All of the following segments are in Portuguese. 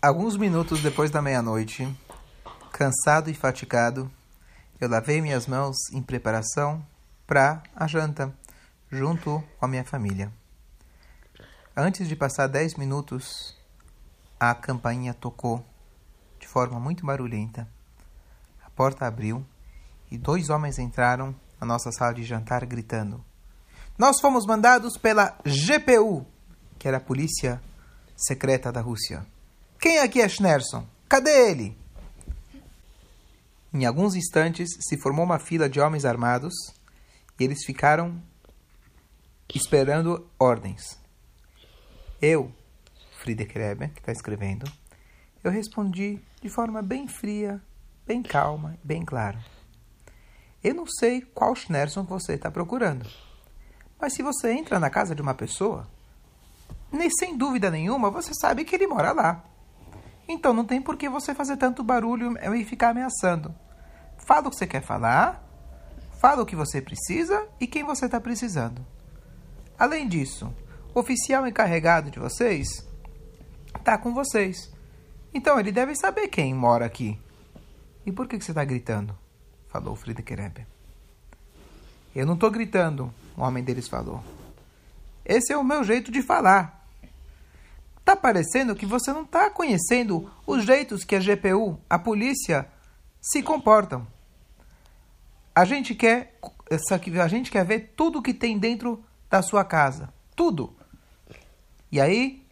Alguns minutos depois da meia-noite, cansado e fatigado, eu lavei minhas mãos em preparação para a janta, junto com a minha família. Antes de passar dez minutos, a campainha tocou de forma muito barulhenta. A porta abriu e dois homens entraram na nossa sala de jantar gritando: Nós fomos mandados pela GPU, que era a polícia secreta da Rússia. Quem aqui é Schnerson? Cadê ele? Em alguns instantes se formou uma fila de homens armados e eles ficaram esperando ordens. Eu, Friedrich Rebbe, que está escrevendo, eu respondi de forma bem fria, bem calma bem clara. Eu não sei qual Schnerson você está procurando, mas se você entra na casa de uma pessoa, nem sem dúvida nenhuma você sabe que ele mora lá. Então não tem por que você fazer tanto barulho e ficar ameaçando. Fala o que você quer falar, fala o que você precisa e quem você está precisando. Além disso, o oficial encarregado de vocês está com vocês. Então ele deve saber quem mora aqui. E por que, que você está gritando? Falou Friedrich Rebbe. Eu não estou gritando, o homem deles falou. Esse é o meu jeito de falar. Está parecendo que você não está conhecendo os jeitos que a GPU, a polícia, se comportam. A gente quer, a gente quer ver tudo que tem dentro da sua casa, tudo. E aí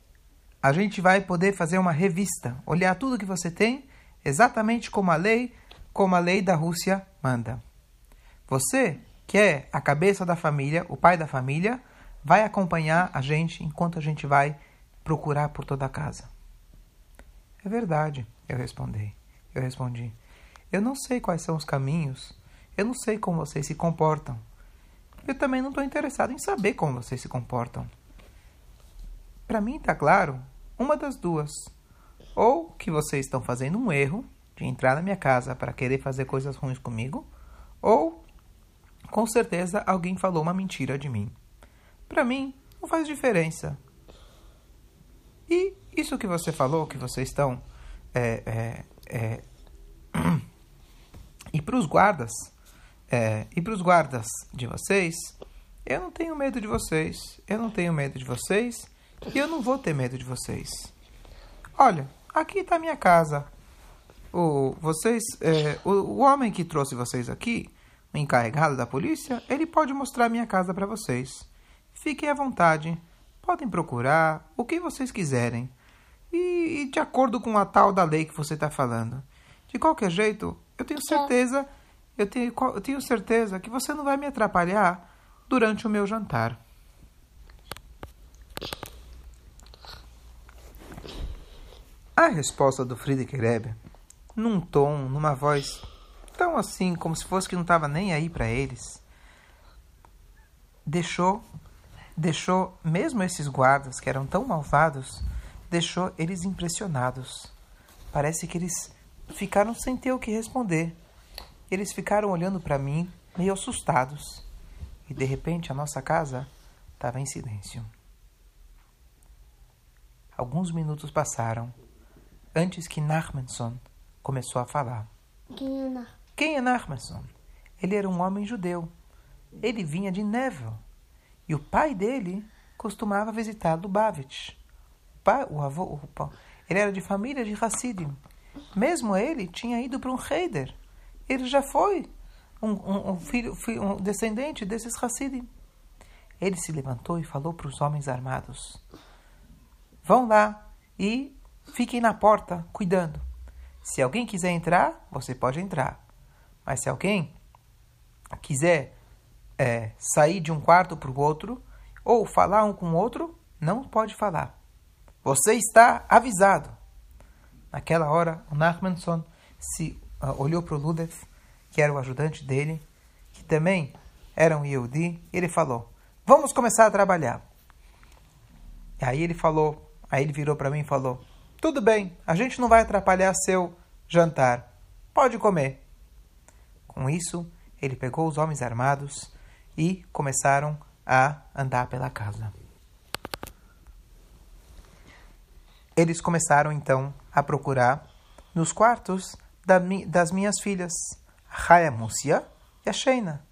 a gente vai poder fazer uma revista, olhar tudo que você tem, exatamente como a lei, como a lei da Rússia manda. Você, que é a cabeça da família, o pai da família, vai acompanhar a gente enquanto a gente vai procurar por toda a casa. É verdade, eu respondi. Eu respondi. Eu não sei quais são os caminhos. Eu não sei como vocês se comportam. Eu também não estou interessado em saber como vocês se comportam. Para mim está claro uma das duas. Ou que vocês estão fazendo um erro de entrar na minha casa para querer fazer coisas ruins comigo, ou com certeza alguém falou uma mentira de mim. Para mim, não faz diferença. E isso que você falou, que vocês estão. É, é, é, e para os guardas, é, e para os guardas de vocês, eu não tenho medo de vocês, eu não tenho medo de vocês, e eu não vou ter medo de vocês. Olha, aqui está minha casa. O, vocês, é, o, o homem que trouxe vocês aqui, o encarregado da polícia, ele pode mostrar minha casa para vocês. Fiquem à vontade. Podem procurar o que vocês quiserem. E, e de acordo com a tal da lei que você está falando. De qualquer jeito, eu tenho certeza, eu tenho, eu tenho certeza que você não vai me atrapalhar durante o meu jantar. A resposta do Friedrich Rebbe, num tom, numa voz tão assim, como se fosse que não estava nem aí para eles, deixou deixou mesmo esses guardas que eram tão malvados, deixou eles impressionados. Parece que eles ficaram sem ter o que responder. Eles ficaram olhando para mim, meio assustados. E de repente a nossa casa estava em silêncio. Alguns minutos passaram antes que Nachmanson começou a falar. Quem é, Nach Quem é Nachmanson? Ele era um homem judeu. Ele vinha de Nevel, e o pai dele costumava visitar Lubavitch. O, pai, o avô, o, ele era de família de Hassidim. Mesmo ele tinha ido para um Heider. Ele já foi um, um, um filho, um descendente desses Hassidim. Ele se levantou e falou para os homens armados: Vão lá e fiquem na porta cuidando. Se alguém quiser entrar, você pode entrar. Mas se alguém quiser é, sair de um quarto para o outro ou falar um com o outro, não pode falar. Você está avisado. Naquela hora, o Nachmanson se uh, olhou para o Ludev, que era o ajudante dele, que também era um Yehudi, e ele falou: Vamos começar a trabalhar. E aí ele falou, aí ele virou para mim e falou: Tudo bem, a gente não vai atrapalhar seu jantar. Pode comer. Com isso, ele pegou os homens armados e começaram a andar pela casa. Eles começaram então a procurar nos quartos da, das minhas filhas, Chaya Múcia e a Sheina.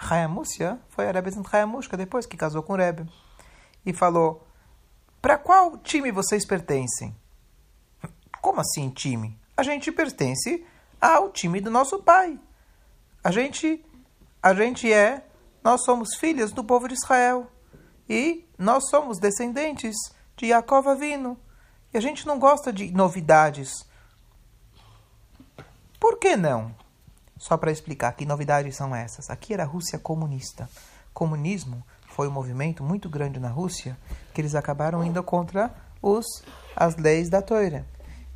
Chaya Múcia foi a Rebbe Chayamushka depois que casou com o Rebbe. E falou, para qual time vocês pertencem? Como assim time? A gente pertence ao time do nosso pai. A gente, a gente é, nós somos filhas do povo de Israel. E nós somos descendentes de Yaakov Avino. E a gente não gosta de novidades. Por que não? Só para explicar que novidades são essas. Aqui era a Rússia comunista. Comunismo foi um movimento muito grande na Rússia que eles acabaram indo contra os as leis da Torá.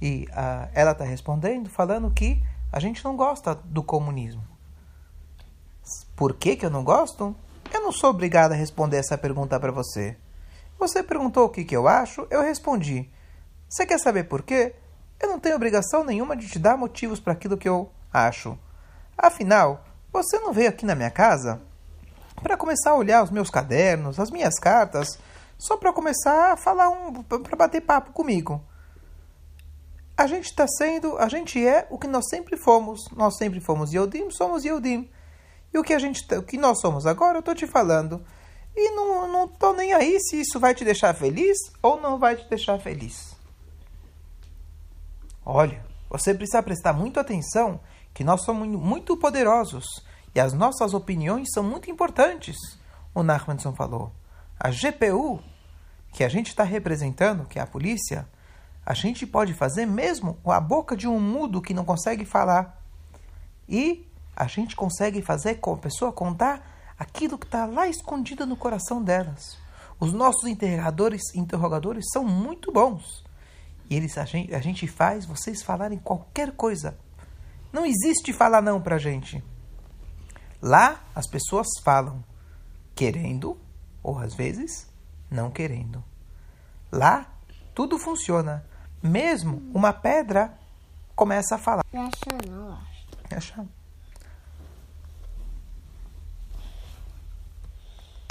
E uh, ela está respondendo falando que a gente não gosta do comunismo. Por que, que eu não gosto? Eu não sou obrigada a responder essa pergunta para você. Você perguntou o que, que eu acho, eu respondi. Você quer saber por quê? Eu não tenho obrigação nenhuma de te dar motivos para aquilo que eu acho. Afinal, você não veio aqui na minha casa para começar a olhar os meus cadernos, as minhas cartas, só para começar a falar um, para bater papo comigo. A gente está sendo, a gente é o que nós sempre fomos. Nós sempre fomos Yodim, somos Yodim. E o que a gente, o que nós somos agora, eu estou te falando. E não, não tô nem aí se isso vai te deixar feliz ou não vai te deixar feliz. Olha, você precisa prestar muito atenção que nós somos muito poderosos e as nossas opiniões são muito importantes. O Nachmanson falou. A GPU, que a gente está representando, que é a polícia, a gente pode fazer mesmo com a boca de um mudo que não consegue falar. E a gente consegue fazer com a pessoa contar aquilo que está lá escondido no coração delas. Os nossos interrogadores, interrogadores são muito bons. E eles a gente, a gente faz vocês falarem qualquer coisa. Não existe falar não para a gente. Lá as pessoas falam querendo ou às vezes não querendo. Lá tudo funciona. Mesmo uma pedra começa a falar. Não acho não, acho. Acha?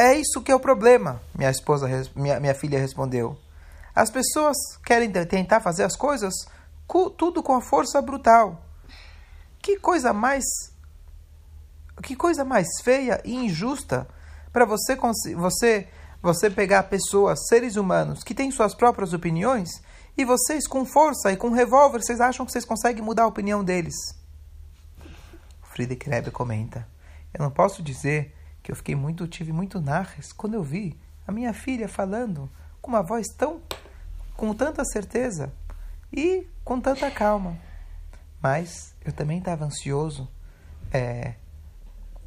É isso que é o problema, minha esposa, minha, minha filha respondeu. As pessoas querem tentar fazer as coisas tudo com a força brutal. Que coisa mais que coisa mais feia e injusta para você você você pegar pessoas, seres humanos que têm suas próprias opiniões e vocês, com força e com revólver, vocês acham que vocês conseguem mudar a opinião deles? Friedrich Rebbe comenta: Eu não posso dizer que eu fiquei muito, tive muito narres quando eu vi a minha filha falando com uma voz tão, com tanta certeza e com tanta calma. Mas eu também estava ansioso é,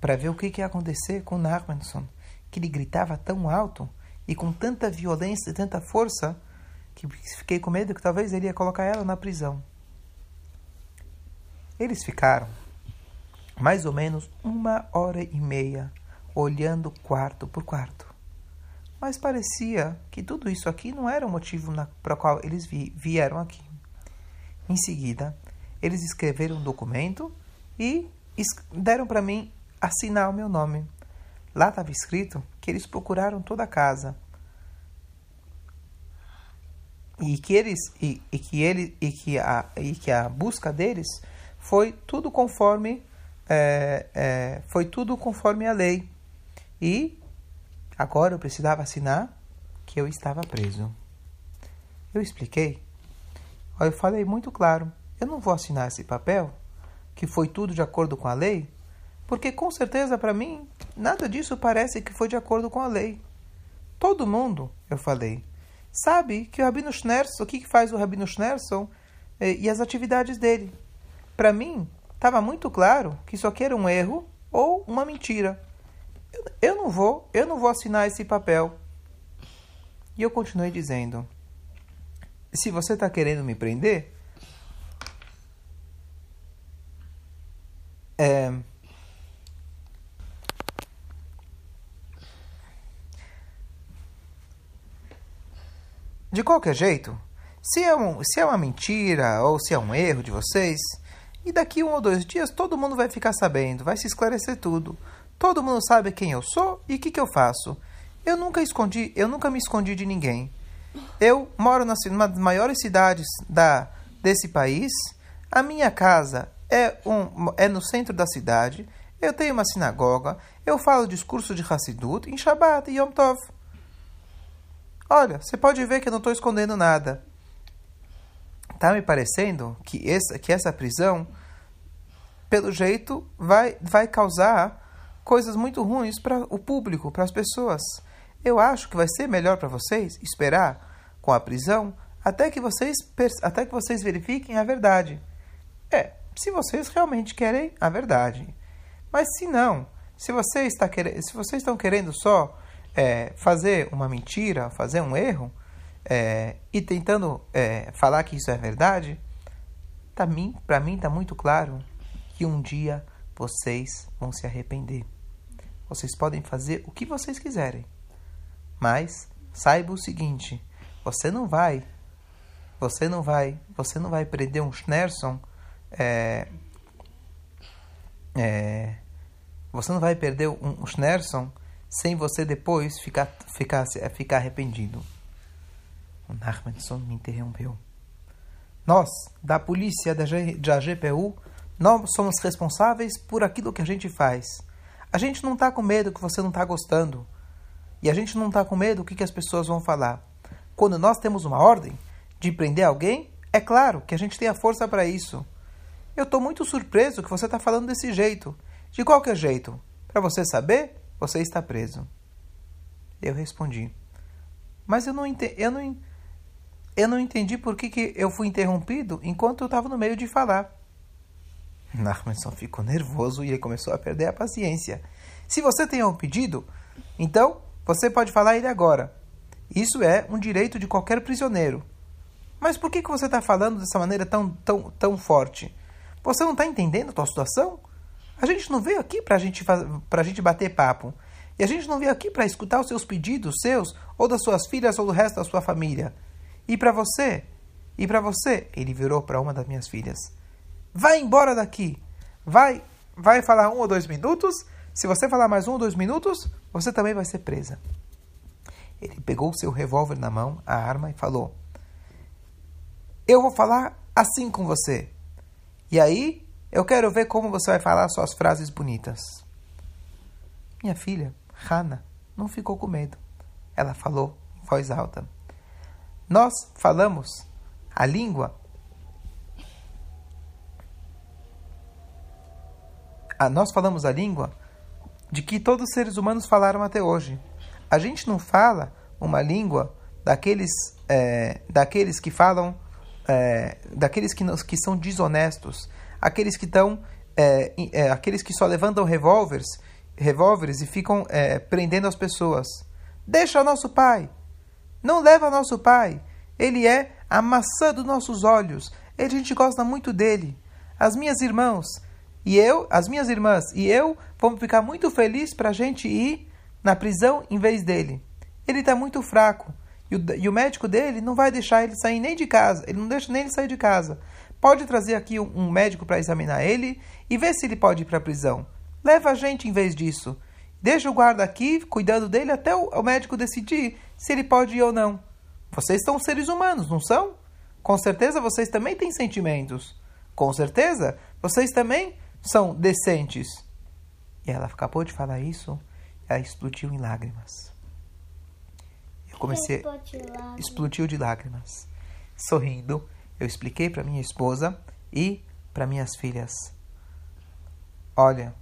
para ver o que, que ia acontecer com Nachmanson, que ele gritava tão alto e com tanta violência e tanta força que fiquei com medo que talvez ele ia colocar ela na prisão. Eles ficaram mais ou menos uma hora e meia olhando quarto por quarto. Mas parecia que tudo isso aqui não era o motivo para o qual eles vi, vieram aqui. Em seguida, eles escreveram um documento e deram para mim assinar o meu nome. Lá estava escrito que eles procuraram toda a casa e que eles e, e, que ele e que a e que a busca deles foi tudo conforme é, é, foi tudo conforme a lei e agora eu precisava assinar que eu estava preso eu expliquei eu falei muito claro eu não vou assinar esse papel que foi tudo de acordo com a lei porque com certeza para mim nada disso parece que foi de acordo com a lei todo mundo eu falei sabe que o Rabino Schneerson, o que, faz o Rabino Schneerson e, eh, e as atividades dele. Para mim, estava muito claro que isso aqui era um erro ou uma mentira. Eu, não vou, eu não vou assinar esse papel. E eu continuei dizendo: se você está querendo me prender, é, De qualquer jeito, se é, um, se é uma mentira ou se é um erro de vocês, e daqui um ou dois dias todo mundo vai ficar sabendo, vai se esclarecer tudo. Todo mundo sabe quem eu sou e o que, que eu faço. Eu nunca escondi, eu nunca me escondi de ninguém. Eu moro na, numa das maiores cidades da, desse país. A minha casa é, um, é no centro da cidade. Eu tenho uma sinagoga. Eu falo discurso de Hassidut em Shabbat e Yom Tov. Olha, você pode ver que eu não estou escondendo nada. Tá me parecendo que essa, que essa prisão, pelo jeito, vai, vai causar coisas muito ruins para o público, para as pessoas. Eu acho que vai ser melhor para vocês esperar com a prisão até que vocês até que vocês verifiquem a verdade. É, se vocês realmente querem a verdade. Mas se não, se você está se vocês estão querendo só é, fazer uma mentira, fazer um erro é, e tentando é, falar que isso é verdade, mim, para mim está muito claro que um dia vocês vão se arrepender. Vocês podem fazer o que vocês quiserem, mas saiba o seguinte: você não vai, você não vai, você não vai prender um Schnerson. É, é, você não vai perder um, um Schnerson sem você depois ficar, ficar, ficar arrependido. O Nachmanson me interrompeu. Nós, da polícia da, G, da GPU, nós somos responsáveis por aquilo que a gente faz. A gente não está com medo que você não está gostando. E a gente não está com medo do que, que as pessoas vão falar. Quando nós temos uma ordem de prender alguém, é claro que a gente tem a força para isso. Eu estou muito surpreso que você está falando desse jeito. De qualquer jeito, para você saber, você está preso. Eu respondi. Mas eu não, eu não, eu não entendi por que, que eu fui interrompido enquanto eu estava no meio de falar. Nachmanson ficou nervoso e ele começou a perder a paciência. Se você tem um pedido, então você pode falar ele agora. Isso é um direito de qualquer prisioneiro. Mas por que, que você está falando dessa maneira tão, tão, tão forte? Você não está entendendo a tua situação? A gente não veio aqui para gente a gente bater papo. E a gente não veio aqui para escutar os seus pedidos, seus, ou das suas filhas, ou do resto da sua família. E para você? E para você? Ele virou para uma das minhas filhas. Vai embora daqui. Vai, vai falar um ou dois minutos. Se você falar mais um ou dois minutos, você também vai ser presa. Ele pegou seu revólver na mão, a arma, e falou: Eu vou falar assim com você. E aí, eu quero ver como você vai falar suas frases bonitas. Minha filha, Hannah, não ficou com medo. Ela falou em voz alta. Nós falamos a língua. Ah, nós falamos a língua de que todos os seres humanos falaram até hoje. A gente não fala uma língua daqueles, é, daqueles que falam, é, daqueles que, que são desonestos, aqueles que estão, é, é, aqueles que só levantam revólveres, revólveres e ficam é, prendendo as pessoas. Deixa nosso pai, não leva nosso pai. Ele é a maçã dos nossos olhos. A gente gosta muito dele. As minhas irmãs e eu, as minhas irmãs e eu vamos ficar muito felizes para a gente ir na prisão em vez dele. Ele está muito fraco e o, e o, médico dele não vai deixar ele sair nem de casa. Ele não deixa nem ele sair de casa. Pode trazer aqui um, um médico para examinar ele e ver se ele pode ir para a prisão. Leva a gente em vez disso. Deixa o guarda aqui cuidando dele até o, o médico decidir se ele pode ir ou não. Vocês são seres humanos, não são? Com certeza vocês também têm sentimentos. Com certeza vocês também são decentes. E ela acabou de falar isso, ela explodiu em lágrimas. Eu comecei. Explodiu de lágrimas. Sorrindo, eu expliquei para minha esposa e para minhas filhas: Olha.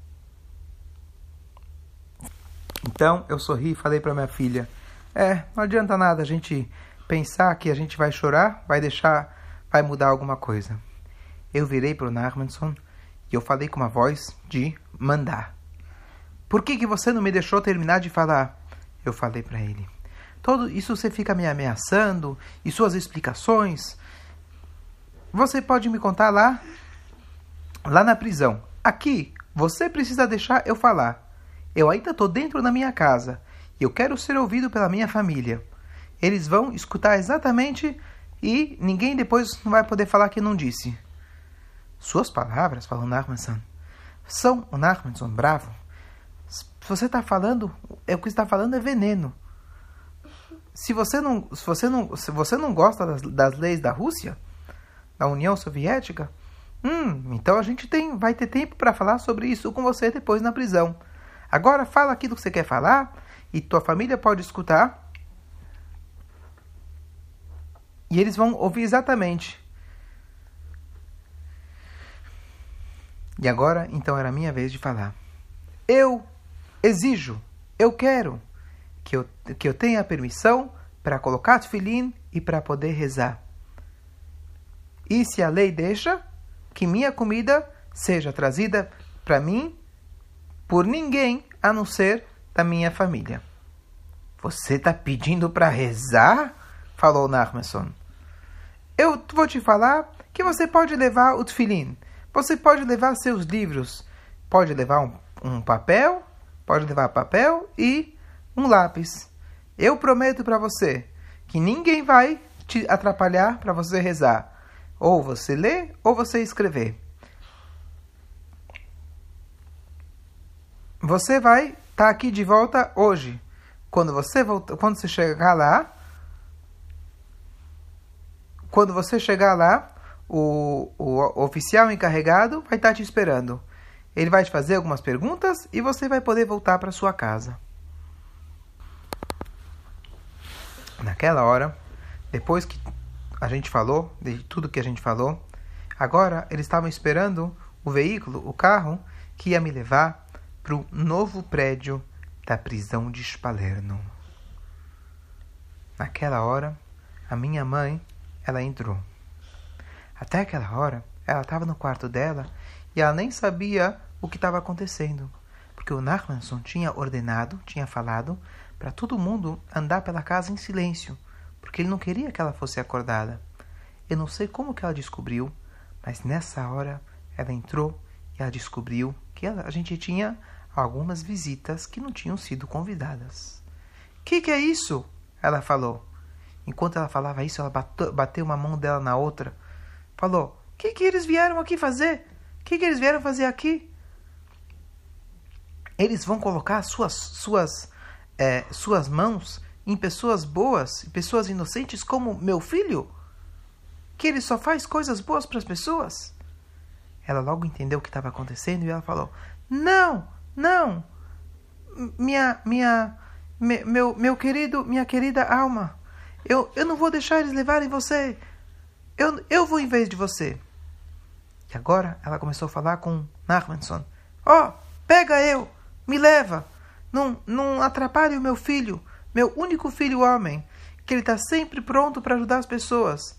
Então eu sorri e falei para minha filha: É, não adianta nada a gente pensar que a gente vai chorar, vai deixar, vai mudar alguma coisa. Eu virei para o Narmanson e eu falei com uma voz de mandar. Por que, que você não me deixou terminar de falar? Eu falei para ele. Todo isso você fica me ameaçando e suas explicações. Você pode me contar lá, lá na prisão. Aqui, você precisa deixar eu falar. Eu ainda estou dentro da minha casa e eu quero ser ouvido pela minha família eles vão escutar exatamente e ninguém depois vai poder falar que não disse. Suas palavras, falou Nachmanson, são o Nachmanson bravo. Se você está falando, é o que está falando é veneno. Se você não, se você não, se você não gosta das, das leis da Rússia, da União Soviética? Hum, então a gente tem, vai ter tempo para falar sobre isso com você depois na prisão. Agora fala aquilo que você quer falar e tua família pode escutar. E eles vão ouvir exatamente. E agora, então, era a minha vez de falar. Eu exijo, eu quero que eu, que eu tenha permissão para colocar tefilim e para poder rezar. E se a lei deixa, que minha comida seja trazida para mim por ninguém a não ser da minha família. Você está pedindo para rezar? Falou Nachmanson. Eu vou te falar que você pode levar o tefilim. Você pode levar seus livros. Pode levar um, um papel, pode levar papel e um lápis. Eu prometo para você que ninguém vai te atrapalhar para você rezar. Ou você lê ou você escrever. Você vai estar tá aqui de volta hoje. Quando você volta, quando você chegar lá, quando você chegar lá, o, o oficial encarregado vai estar tá te esperando. Ele vai te fazer algumas perguntas e você vai poder voltar para sua casa. Naquela hora, depois que a gente falou, de tudo que a gente falou, agora eles estavam esperando o veículo, o carro, que ia me levar para o novo prédio da prisão de Spalerno. Naquela hora, a minha mãe, ela entrou. Até aquela hora, ela estava no quarto dela e ela nem sabia o que estava acontecendo, porque o Nachmanson tinha ordenado, tinha falado para todo mundo andar pela casa em silêncio, porque ele não queria que ela fosse acordada. Eu não sei como que ela descobriu, mas nessa hora ela entrou e ela descobriu que ela, a gente tinha algumas visitas que não tinham sido convidadas. Que que é isso? Ela falou. Enquanto ela falava isso, ela bateu, bateu uma mão dela na outra. Falou: Que que eles vieram aqui fazer? Que que eles vieram fazer aqui? Eles vão colocar suas suas é, suas mãos em pessoas boas, pessoas inocentes como meu filho? Que ele só faz coisas boas para as pessoas? Ela logo entendeu o que estava acontecendo e ela falou: Não, não, minha, minha, me, meu, meu querido, minha querida alma, eu, eu não vou deixar eles levarem você. Eu, eu vou em vez de você. E agora ela começou a falar com Nachmanson: Ó, oh, pega eu, me leva. Não, não atrapalhe o meu filho, meu único filho homem, que ele está sempre pronto para ajudar as pessoas.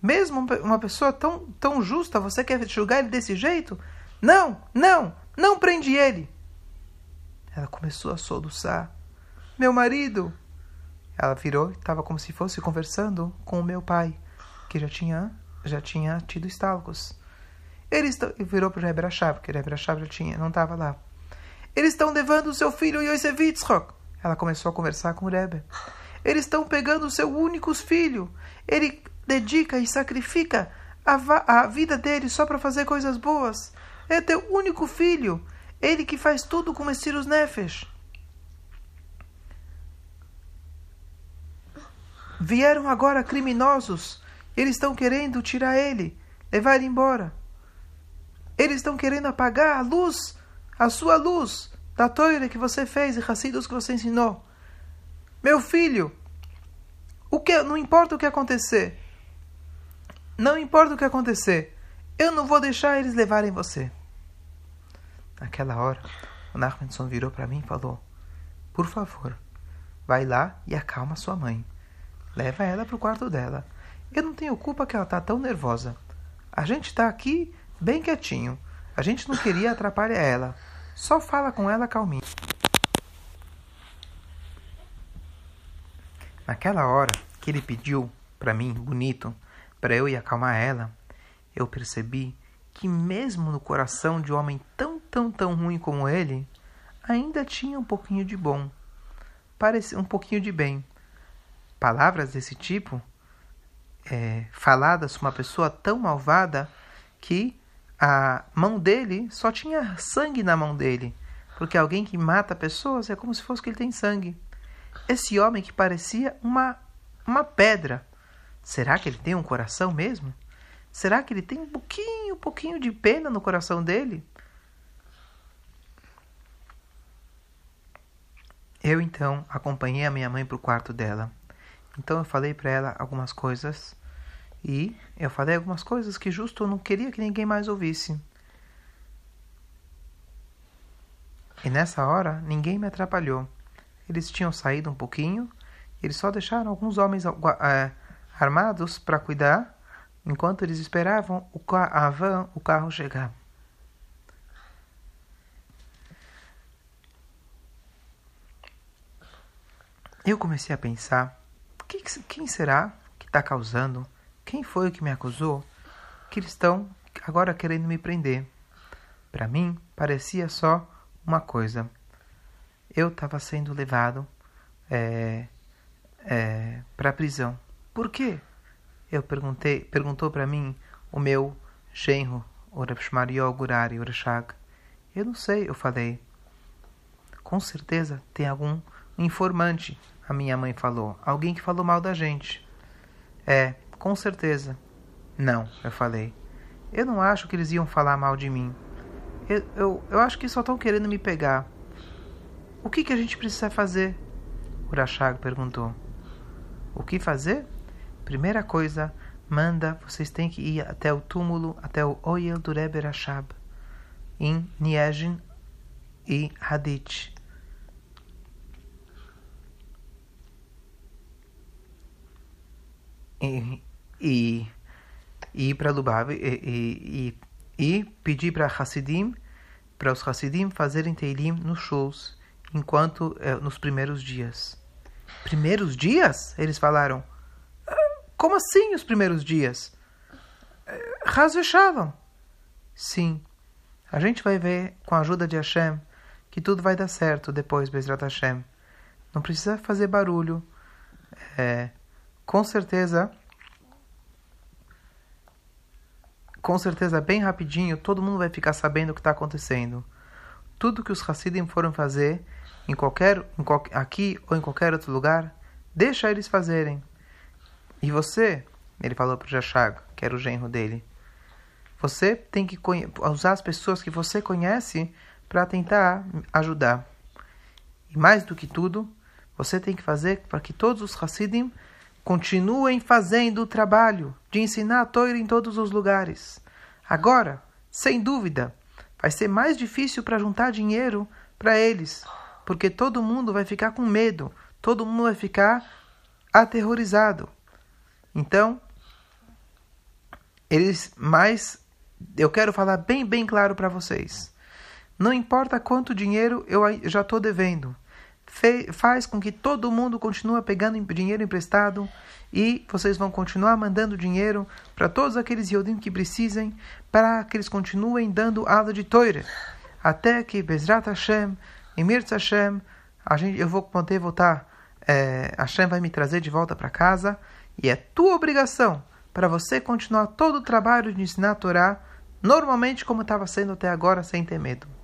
Mesmo uma pessoa tão, tão justa, você quer julgar ele desse jeito? Não, não, não prende ele. Ela começou a soluçar. Meu marido! Ela virou e estava como se fosse conversando com o meu pai, que já tinha, já tinha tido estalcos. Ele virou para Rashab, porque o Rebbe Rashab já tinha, não estava lá. Eles estão levando o seu filho Yosef Yitzchok. Ela começou a conversar com o Rebbe. Eles estão pegando o seu único filho. Ele dedica e sacrifica a, a vida dele só para fazer coisas boas. É teu único filho. Ele que faz tudo com Messiros Nefesh. Vieram agora criminosos. Eles estão querendo tirar ele, levar ele embora. Eles estão querendo apagar a luz a sua luz da toira que você fez e Hassidus que você ensinou. Meu filho, o que não importa o que acontecer, não importa o que acontecer, eu não vou deixar eles levarem você. Naquela hora, o Nachmanson virou para mim e falou: Por favor, vai lá e acalma sua mãe. Leva ela para o quarto dela. Eu não tenho culpa que ela está tão nervosa. A gente está aqui bem quietinho. A gente não queria atrapalhar ela. Só fala com ela calminho. Naquela hora que ele pediu para mim, bonito, para eu ir acalmar ela, eu percebi que mesmo no coração de um homem tão, tão, tão ruim como ele, ainda tinha um pouquinho de bom. Parecia um pouquinho de bem. Palavras desse tipo, é, faladas uma pessoa tão malvada que a mão dele só tinha sangue na mão dele, porque alguém que mata pessoas é como se fosse que ele tem sangue. Esse homem que parecia uma, uma pedra, será que ele tem um coração mesmo? Será que ele tem um pouquinho, um pouquinho de pena no coração dele? Eu então acompanhei a minha mãe para o quarto dela. Então eu falei para ela algumas coisas e eu falei algumas coisas que justo eu não queria que ninguém mais ouvisse. E nessa hora ninguém me atrapalhou. Eles tinham saído um pouquinho, eles só deixaram alguns homens é, armados para cuidar, enquanto eles esperavam o a van, o carro chegar. Eu comecei a pensar: que, quem será que está causando? Quem foi que me acusou? Que eles estão agora querendo me prender. Para mim, parecia só uma coisa. Eu estava sendo levado é, é, para a prisão. Por quê? Eu perguntei, perguntou para mim o meu genro, o Rabshmario Gurari Urashag. Eu não sei, eu falei. Com certeza tem algum informante a minha mãe falou. Alguém que falou mal da gente. É, com certeza. Não, eu falei. Eu não acho que eles iam falar mal de mim. Eu, eu, eu acho que só estão querendo me pegar. O que, que a gente precisa fazer? Urashag perguntou. O que fazer? Primeira coisa, manda, vocês têm que ir até o túmulo, até o Oyel do Rebbe Rashab, em Niegin e Hadith. e, e, e ir para Lubavitch e, e, e pedir para Hassidim, para os Hassidim fazerem Teilim nos shows, enquanto eh, nos primeiros dias. Primeiros dias? Eles falaram. Ah, como assim os primeiros dias? Rasvechavam. Sim. A gente vai ver, com a ajuda de Hashem, que tudo vai dar certo depois, Bezrat Hashem. Não precisa fazer barulho. É, com certeza, com certeza, bem rapidinho, todo mundo vai ficar sabendo o que está acontecendo. Tudo que os Hassidim foram fazer, em qualquer, em qual, aqui ou em qualquer outro lugar, deixa eles fazerem. E você, ele falou para Jashag, que era o genro dele, você tem que usar as pessoas que você conhece para tentar ajudar. E mais do que tudo, você tem que fazer para que todos os Hassidim Continuem fazendo o trabalho de ensinar a Torá em todos os lugares. Agora, sem dúvida, vai ser mais difícil para juntar dinheiro para eles, porque todo mundo vai ficar com medo, todo mundo vai ficar aterrorizado. Então, eles mais eu quero falar bem bem claro para vocês. Não importa quanto dinheiro eu já estou devendo faz com que todo mundo continue pegando dinheiro emprestado e vocês vão continuar mandando dinheiro para todos aqueles Yodim que precisem para que eles continuem dando aula de Toire. Até que Bezrat Hashem, Emirtz Hashem, a gente, eu vou poder voltar, é, Hashem vai me trazer de volta para casa e é tua obrigação para você continuar todo o trabalho de ensinar a Torá normalmente como estava sendo até agora sem ter medo.